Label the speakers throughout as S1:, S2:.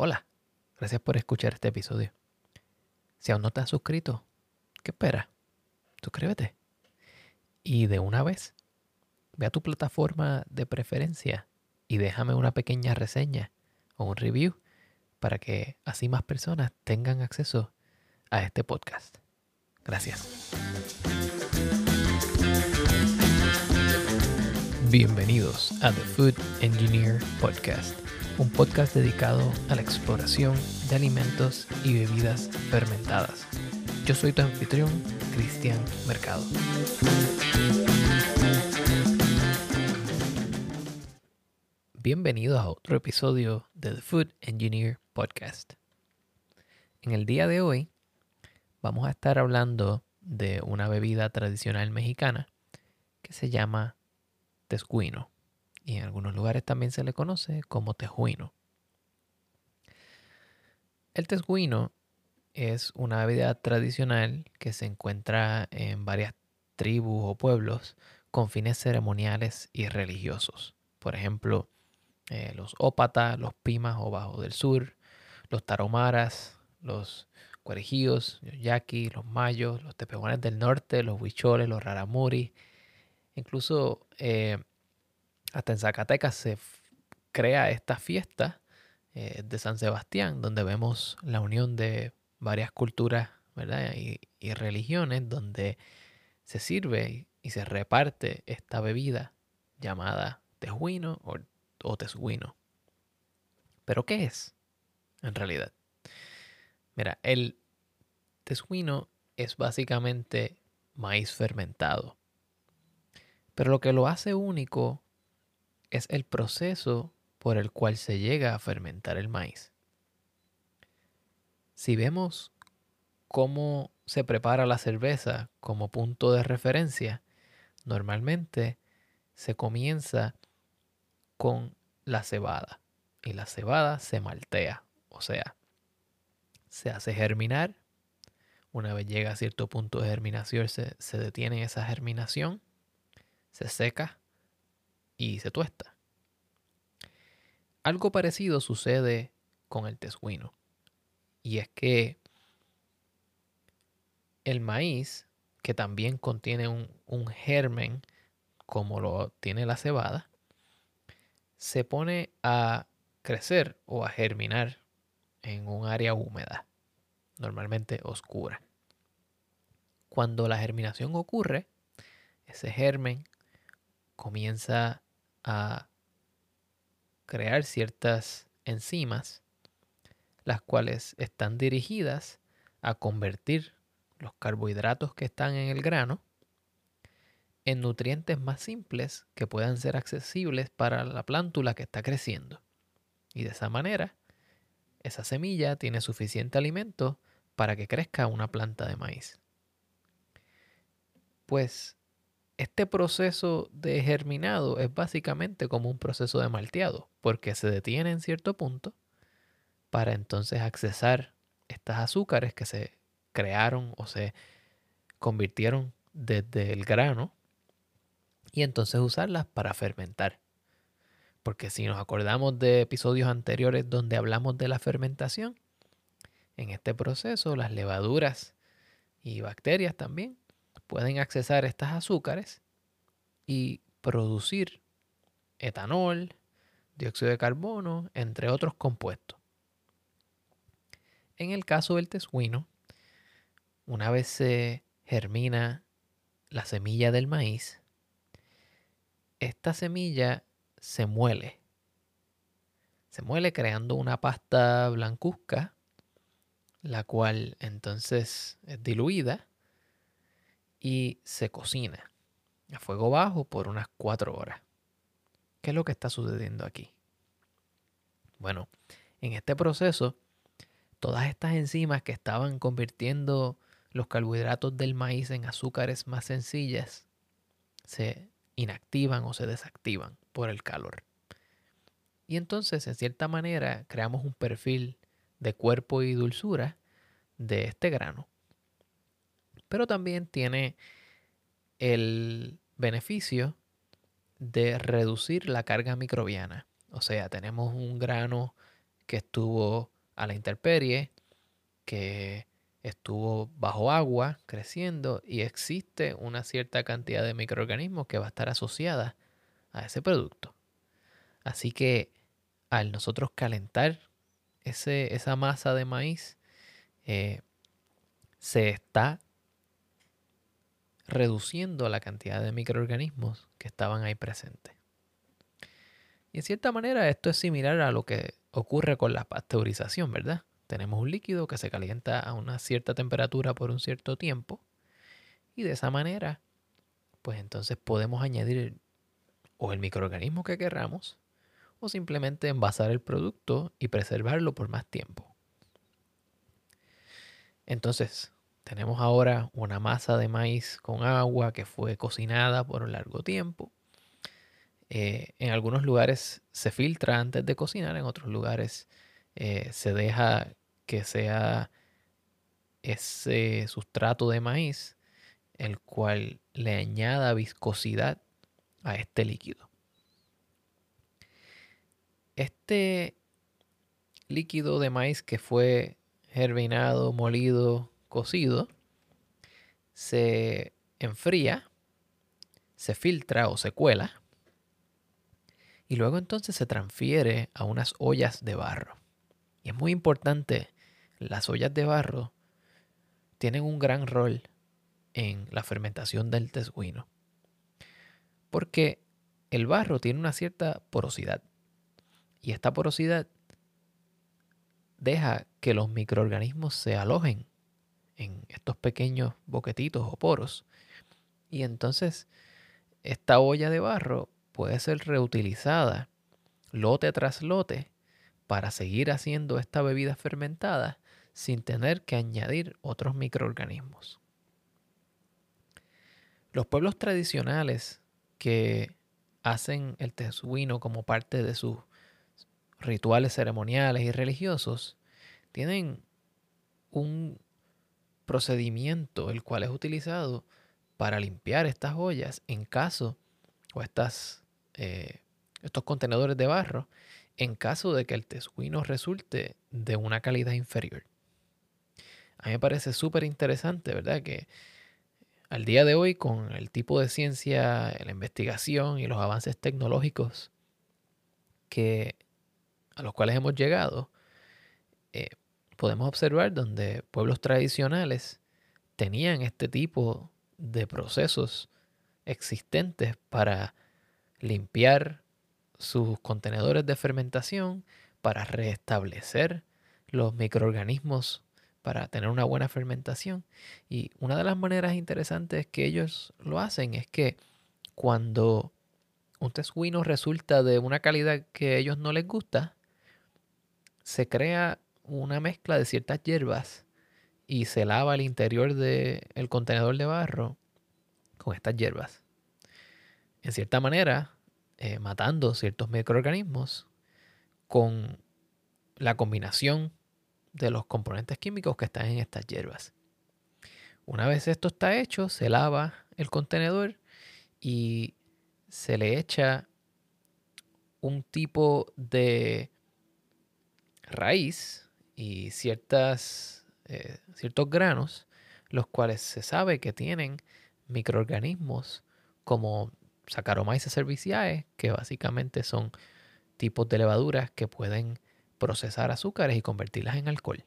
S1: Hola, gracias por escuchar este episodio. Si aún no te has suscrito, ¿qué esperas? Suscríbete. Y de una vez, ve a tu plataforma de preferencia y déjame una pequeña reseña o un review para que así más personas tengan acceso a este podcast. Gracias. Bienvenidos a The Food Engineer Podcast, un podcast dedicado a la exploración de alimentos y bebidas fermentadas. Yo soy tu anfitrión, Cristian Mercado. Bienvenidos a otro episodio de The Food Engineer Podcast. En el día de hoy vamos a estar hablando de una bebida tradicional mexicana que se llama tescuino y en algunos lugares también se le conoce como tejuino. El tescuino es una bebida tradicional que se encuentra en varias tribus o pueblos con fines ceremoniales y religiosos. Por ejemplo, eh, los ópatas, los pimas o bajo del sur, los taromaras, los cuarejíos, los yaquis, los mayos, los tepehuanes del norte, los huicholes, los raramuri. Incluso eh, hasta en Zacatecas se crea esta fiesta eh, de San Sebastián, donde vemos la unión de varias culturas Y, religiones, donde se sirve y, se reparte esta bebida llamada tejuino o, o. ¿Pero qué es en realidad? Mira, el tesguino es básicamente maíz fermentado. Pero lo que lo hace único es el proceso por el cual se llega a fermentar el maíz. Si vemos cómo se prepara la cerveza como punto de referencia, normalmente se comienza con la cebada y la cebada se maltea, o sea, se hace germinar. Una vez llega a cierto punto de germinación, se, se detiene esa germinación, se seca y se tuesta. Algo parecido sucede con el tesguino. Y es que el maíz, que también contiene un, un germen como lo tiene la cebada, se pone a crecer o a germinar en un área húmeda, normalmente oscura. Cuando la germinación ocurre, ese germen comienza a crear ciertas enzimas, las cuales están dirigidas a convertir los carbohidratos que están en el grano en nutrientes más simples que puedan ser accesibles para la plántula que está creciendo. Y de esa manera, esa semilla tiene suficiente alimento para que crezca una planta de maíz. Pues este proceso de germinado es básicamente como un proceso de malteado, porque se detiene en cierto punto para entonces accesar estas azúcares que se crearon o se convirtieron desde el grano y entonces usarlas para fermentar. Porque si nos acordamos de episodios anteriores donde hablamos de la fermentación, en este proceso las levaduras y bacterias también pueden accesar estas azúcares y producir etanol, dióxido de carbono, entre otros compuestos. En el caso del tesguino, una vez se germina la semilla del maíz, esta semilla se muele. Se muele creando una pasta blancuzca, la cual entonces es diluida y se cocina a fuego bajo por unas cuatro horas. ¿Qué es lo que está sucediendo aquí? Bueno, en este proceso, todas estas enzimas que estaban convirtiendo los carbohidratos del maíz en azúcares más sencillas se inactivan o se desactivan por el calor. Y entonces, en cierta manera, creamos un perfil de cuerpo y dulzura de este grano pero también tiene el beneficio de reducir la carga microbiana. O sea, tenemos un grano que estuvo a la intemperie, que estuvo bajo agua creciendo y existe una cierta cantidad de microorganismos que va a estar asociada a ese producto. Así que al nosotros calentar ese, esa masa de maíz, eh, se está reduciendo la cantidad de microorganismos que estaban ahí presentes. Y en cierta manera esto es similar a lo que ocurre con la pasteurización, ¿verdad? Tenemos un líquido que se calienta a una cierta temperatura por un cierto tiempo y de esa manera, pues entonces podemos añadir o el microorganismo que querramos o simplemente envasar el producto y preservarlo por más tiempo. Entonces, tenemos ahora una masa de maíz con agua que fue cocinada por un largo tiempo. Eh, en algunos lugares se filtra antes de cocinar, en otros lugares eh, se deja que sea ese sustrato de maíz el cual le añada viscosidad a este líquido. Este líquido de maíz que fue germinado, molido, cocido, se enfría, se filtra o se cuela y luego entonces se transfiere a unas ollas de barro. Y es muy importante, las ollas de barro tienen un gran rol en la fermentación del tesguino. Porque el barro tiene una cierta porosidad. Y esta porosidad deja que los microorganismos se alojen en estos pequeños boquetitos o poros. Y entonces esta olla de barro puede ser reutilizada lote tras lote para seguir haciendo esta bebida fermentada sin tener que añadir otros microorganismos. Los pueblos tradicionales que hacen el tesuino como parte de sus rituales ceremoniales y religiosos tienen un procedimiento el cual es utilizado para limpiar estas ollas en caso o estas, eh, estos contenedores de barro en caso de que el tesuino resulte de una calidad inferior. A mí me parece súper interesante, ¿verdad? Que al día de hoy, con el tipo de ciencia, la investigación y los avances tecnológicos que, a los cuales hemos llegado, eh, podemos observar donde pueblos tradicionales tenían este tipo de procesos existentes para limpiar sus contenedores de fermentación, para restablecer los microorganismos para tener una buena fermentación. Y una de las maneras interesantes que ellos lo hacen es que cuando un tesguino resulta de una calidad que a ellos no les gusta, se crea una mezcla de ciertas hierbas y se lava el interior del contenedor de barro con estas hierbas. En cierta manera, eh, matando ciertos microorganismos con la combinación de los componentes químicos que están en estas hierbas. Una vez esto está hecho, se lava el contenedor y se le echa un tipo de raíz y ciertas, eh, ciertos granos, los cuales se sabe que tienen microorganismos como Saccharomyces cerevisiae, que básicamente son tipos de levaduras que pueden procesar azúcares y convertirlas en alcohol.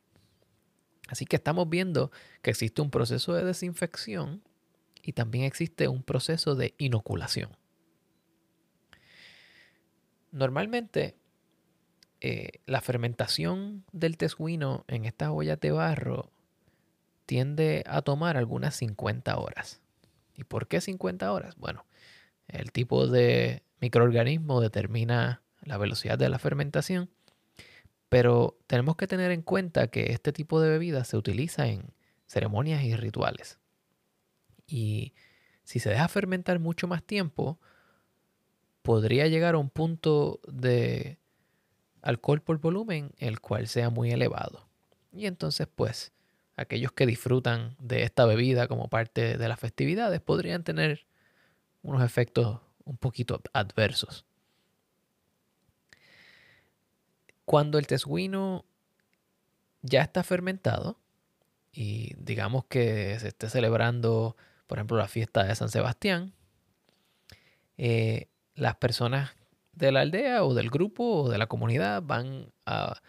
S1: Así que estamos viendo que existe un proceso de desinfección y también existe un proceso de inoculación. Normalmente eh, la fermentación del tesuino en estas ollas de barro tiende a tomar algunas 50 horas. ¿Y por qué 50 horas? Bueno, el tipo de microorganismo determina la velocidad de la fermentación, pero tenemos que tener en cuenta que este tipo de bebida se utiliza en ceremonias y rituales. Y si se deja fermentar mucho más tiempo, podría llegar a un punto de alcohol por volumen, el cual sea muy elevado. Y entonces, pues, aquellos que disfrutan de esta bebida como parte de las festividades podrían tener unos efectos un poquito adversos. Cuando el tezuino ya está fermentado y digamos que se esté celebrando, por ejemplo, la fiesta de San Sebastián, eh, las personas de la aldea o del grupo o de la comunidad van a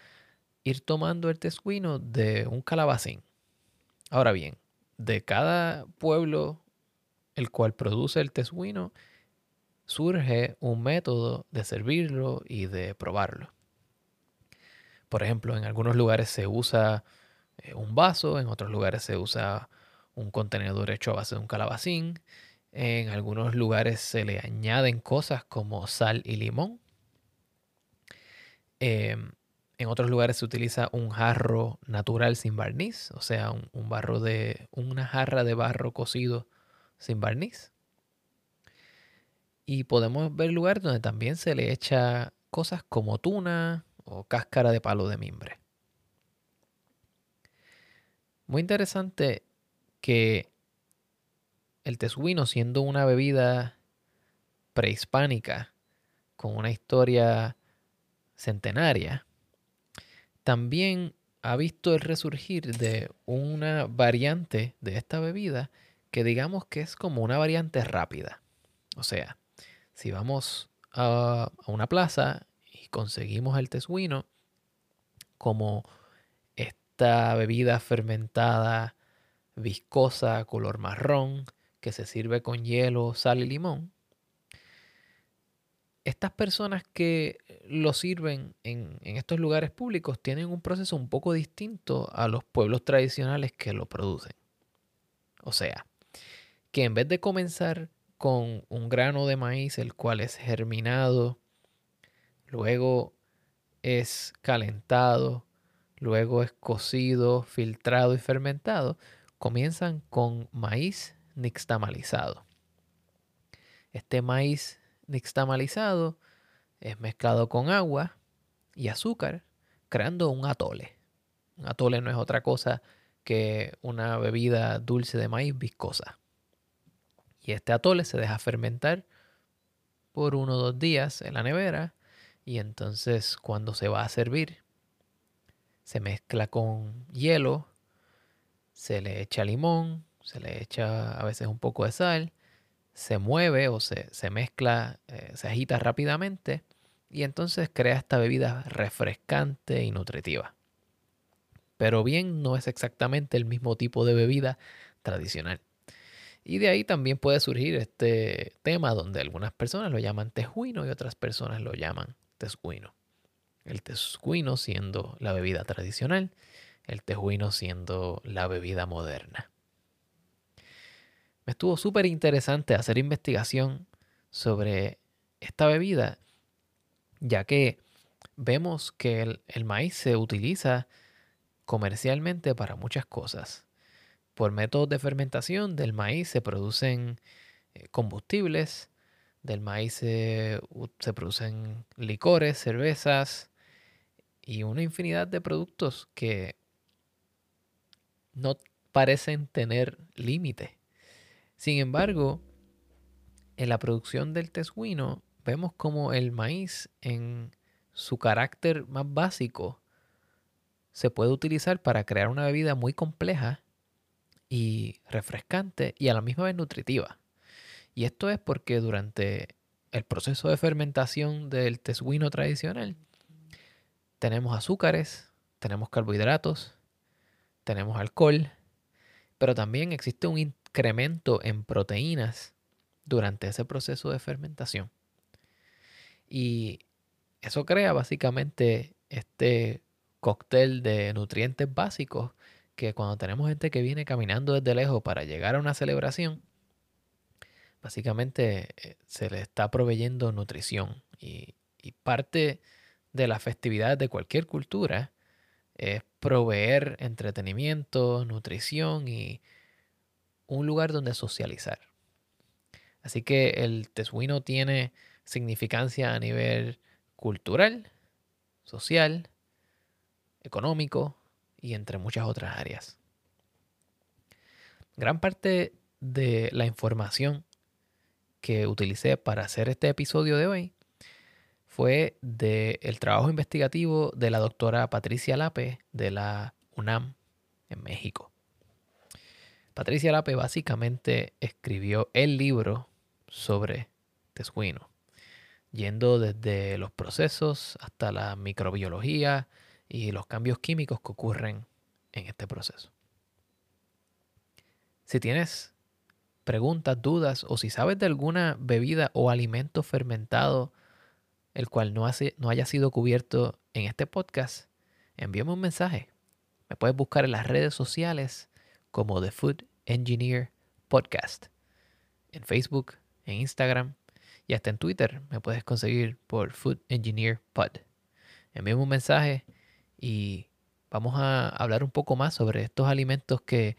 S1: ir tomando el tezuino de un calabacín. Ahora bien, de cada pueblo el cual produce el tezuino, surge un método de servirlo y de probarlo. Por ejemplo, en algunos lugares se usa eh, un vaso, en otros lugares se usa un contenedor hecho a base de un calabacín, en algunos lugares se le añaden cosas como sal y limón. Em, en otros lugares se utiliza un jarro natural sin barniz, o sea, un, barro de una jarra de barro cocido sin barniz. Y podemos ver lugares donde también se le echa cosas como tuna o cáscara de palo de mimbre. Muy interesante que el tezuino, siendo una bebida prehispánica con una historia centenaria, también ha visto el resurgir de una variante de esta bebida que digamos que es como una variante rápida. O sea, si vamos a, una plaza y conseguimos el tezuino como esta bebida fermentada, viscosa, color marrón, que se sirve con hielo, sal y limón, estas personas que lo sirven en, estos lugares públicos tienen un proceso un poco distinto a los pueblos tradicionales que lo producen. O sea, que en vez de comenzar con un grano de maíz, el cual es germinado, luego es calentado, luego es cocido, filtrado y fermentado, comienzan con maíz nixtamalizado. Este maíz nixtamalizado es mezclado con agua y azúcar, creando un atole. Un atole no es otra cosa que una bebida dulce de maíz viscosa. Y este atole se deja fermentar por uno o dos días en la nevera y entonces cuando se va a servir se mezcla con hielo, se le echa limón, se le echa a veces un poco de sal se mueve o se, mezcla, eh, se agita rápidamente y entonces crea esta bebida refrescante y nutritiva. Pero bien, no es exactamente el mismo tipo de bebida tradicional. Y de ahí también puede surgir este tema donde algunas personas lo llaman tejuino y otras personas lo llaman tescuino. El tescuino siendo la bebida tradicional, el tejuino siendo la bebida moderna estuvo súper interesante hacer investigación sobre esta bebida, ya que vemos que el, maíz se utiliza comercialmente para muchas cosas. Por métodos de fermentación del maíz se producen eh, combustibles, del maíz se, se, producen licores, cervezas y una infinidad de productos que no parecen tener límite. Sin embargo, en la producción del tezuino vemos como el maíz en su carácter más básico se puede utilizar para crear una bebida muy compleja y refrescante y a la misma vez nutritiva. Y esto es porque durante el proceso de fermentación del tezuino tradicional tenemos azúcares, tenemos carbohidratos, tenemos alcohol, pero también existe un incremento en proteínas durante ese proceso de fermentación. Y eso crea básicamente este cóctel de nutrientes básicos que cuando tenemos gente que viene caminando desde lejos para llegar a una celebración, básicamente eh, se le está proveyendo nutrición. Y, y parte de la festividad de cualquier cultura es proveer entretenimiento, nutrición y un lugar donde socializar. Así que el tezuino tiene significancia a nivel cultural, social, económico y entre muchas otras áreas. Gran parte de la información que utilicé para hacer este episodio de hoy fue del trabajo investigativo de la doctora Patricia Lape de la UNAM en México. Patricia Lape básicamente escribió el libro sobre Tesguino, yendo desde los procesos hasta la microbiología y los cambios químicos que ocurren en este proceso. Si tienes preguntas, dudas o si sabes de alguna bebida o alimento fermentado el cual no, no haya sido cubierto en este podcast, envíame un mensaje. Me puedes buscar en las redes sociales como The Food Engineer Podcast. En Facebook, en Instagram y hasta en Twitter me puedes conseguir por Food Engineer Pod. Envíame un mensaje y vamos a hablar un poco más sobre estos alimentos que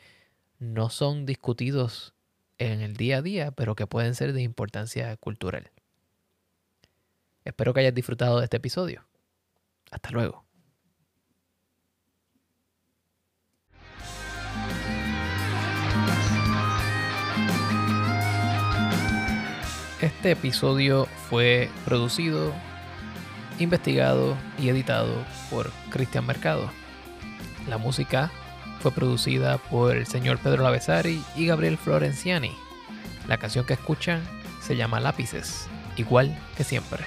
S1: no son discutidos en el día a día, pero que pueden ser de importancia cultural. Espero que hayas disfrutado de este episodio. Hasta luego. Este episodio fue producido, investigado y editado por Cristian Mercado. La música fue producida por el señor Pedro Lavesari y Gabriel Florenciani. La canción que escuchan se llama Lápices, igual que siempre.